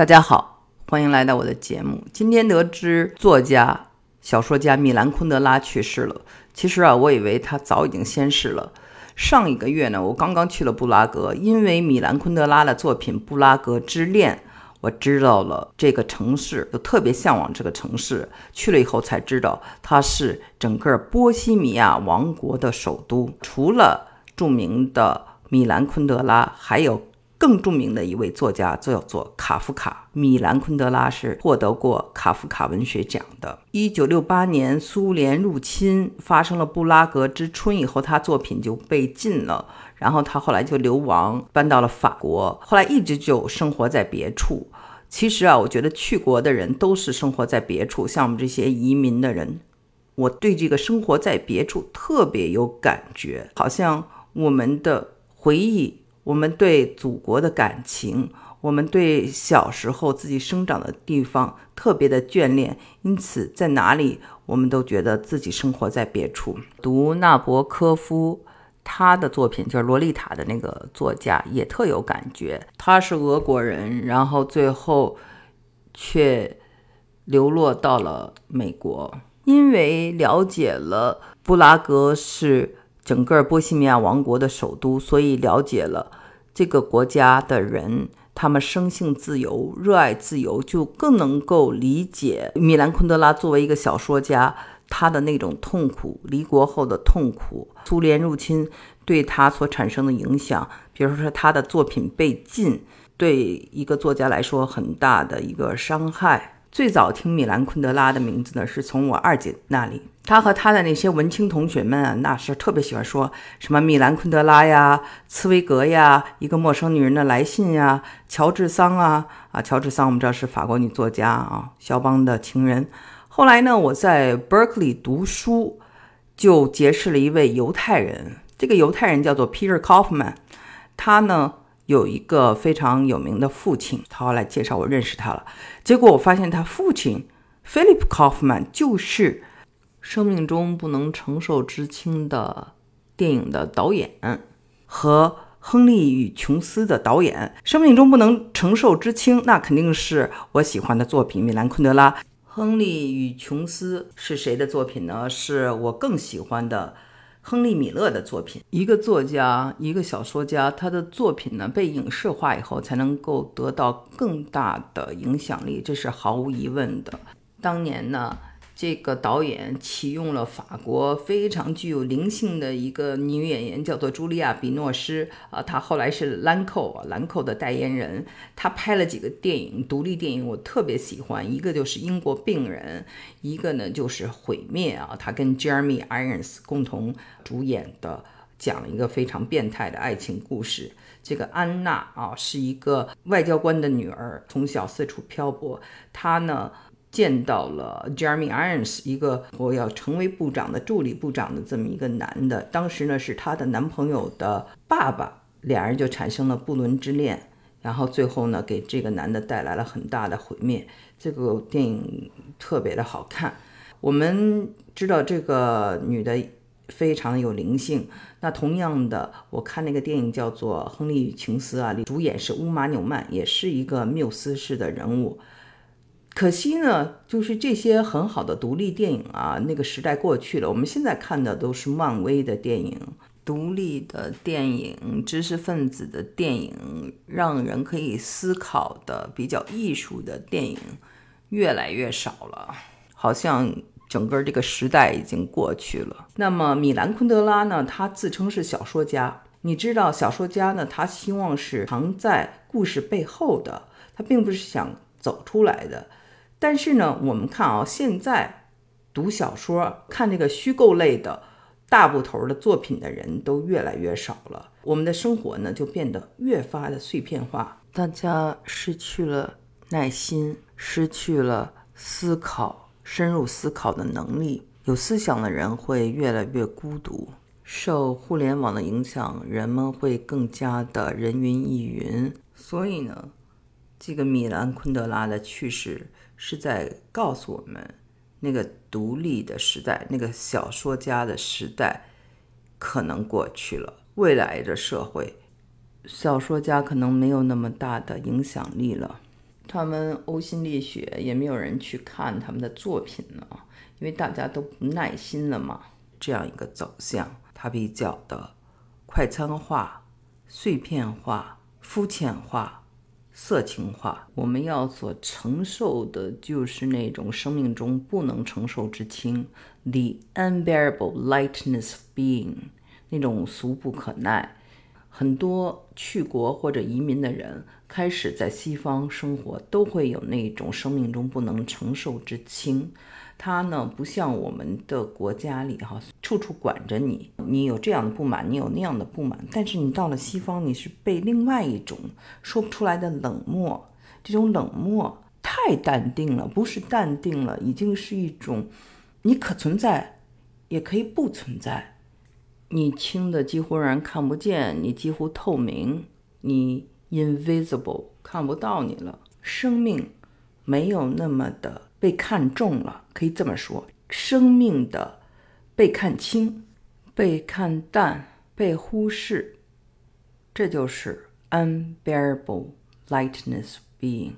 大家好，欢迎来到我的节目。今天得知作家、小说家米兰昆德拉去世了。其实啊，我以为他早已经仙逝了。上一个月呢，我刚刚去了布拉格，因为米兰昆德拉的作品《布拉格之恋》，我知道了这个城市，就特别向往这个城市。去了以后才知道，它是整个波西米亚王国的首都。除了著名的米兰昆德拉，还有。更著名的一位作家叫做卡夫卡，米兰昆德拉是获得过卡夫卡文学奖的。一九六八年，苏联入侵发生了布拉格之春以后，他作品就被禁了。然后他后来就流亡，搬到了法国，后来一直就生活在别处。其实啊，我觉得去国的人都是生活在别处，像我们这些移民的人，我对这个生活在别处特别有感觉，好像我们的回忆。我们对祖国的感情，我们对小时候自己生长的地方特别的眷恋，因此在哪里我们都觉得自己生活在别处。读纳博科夫他的作品，就是《洛丽塔》的那个作家，也特有感觉。他是俄国人，然后最后却流落到了美国，因为了解了布拉格是。整个波西米亚王国的首都，所以了解了这个国家的人，他们生性自由，热爱自由，就更能够理解米兰昆德拉作为一个小说家，他的那种痛苦，离国后的痛苦，苏联入侵对他所产生的影响，比如说他的作品被禁，对一个作家来说很大的一个伤害。最早听米兰昆德拉的名字呢，是从我二姐那里。她和她的那些文青同学们啊，那是特别喜欢说什么米兰昆德拉呀、茨威格呀、一个陌生女人的来信呀、乔治桑啊啊，乔治桑我们知道是法国女作家啊，肖邦的情人。后来呢，我在 Berkeley 读书，就结识了一位犹太人，这个犹太人叫做 Peter Kaufman，他呢。有一个非常有名的父亲，他后来介绍我认识他了。结果我发现他父亲 Philip Kaufman 就是《生命中不能承受之轻》的电影的导演和《亨利与琼斯》的导演。《生命中不能承受之轻》那肯定是我喜欢的作品，米兰昆德拉。《亨利与琼斯》是谁的作品呢？是我更喜欢的。亨利·米勒的作品，一个作家，一个小说家，他的作品呢被影视化以后，才能够得到更大的影响力，这是毫无疑问的。当年呢。这个导演启用了法国非常具有灵性的一个女演员，叫做茱莉亚·比诺什啊，她后来是兰蔻，兰蔻的代言人。她拍了几个电影，独立电影，我特别喜欢。一个就是《英国病人》，一个呢就是《毁灭》啊，她跟 Jeremy Irons 共同主演的，讲了一个非常变态的爱情故事。这个安娜啊，是一个外交官的女儿，从小四处漂泊，她呢。见到了 Jeremy Irons，一个我要成为部长的助理部长的这么一个男的，当时呢是她的男朋友的爸爸，两人就产生了不伦之恋，然后最后呢给这个男的带来了很大的毁灭。这个电影特别的好看。我们知道这个女的非常有灵性。那同样的，我看那个电影叫做《亨利与琼斯》啊，里主演是乌玛纽曼，也是一个缪斯式的人物。可惜呢，就是这些很好的独立电影啊，那个时代过去了。我们现在看的都是漫威的电影，独立的电影、知识分子的电影，让人可以思考的比较艺术的电影越来越少了，好像整个这个时代已经过去了。那么米兰昆德拉呢？他自称是小说家。你知道，小说家呢，他希望是藏在故事背后的，他并不是想走出来的。但是呢，我们看啊，现在读小说、看这个虚构类的大部头的作品的人都越来越少了。我们的生活呢，就变得越发的碎片化，大家失去了耐心，失去了思考、深入思考的能力。有思想的人会越来越孤独。受互联网的影响，人们会更加的人云亦云。所以呢，这个米兰昆德拉的去世。是在告诉我们，那个独立的时代，那个小说家的时代，可能过去了。未来的社会，小说家可能没有那么大的影响力了。他们呕心沥血，也没有人去看他们的作品了，因为大家都不耐心了嘛。这样一个走向，它比较的快餐化、碎片化、肤浅化、色情化。我们要所承受的就是那种生命中不能承受之轻，the unbearable lightness of being，那种俗不可耐。很多去国或者移民的人，开始在西方生活，都会有那种生命中不能承受之轻。他呢，不像我们的国家里哈，处处管着你，你有这样的不满，你有那样的不满。但是你到了西方，你是被另外一种说不出来的冷漠，这种冷漠太淡定了，不是淡定了，已经是一种，你可存在，也可以不存在。你轻的几乎让人看不见，你几乎透明，你 invisible 看不到你了。生命没有那么的被看重了，可以这么说，生命的被看清、被看淡、被忽视，这就是 unbearable lightness being。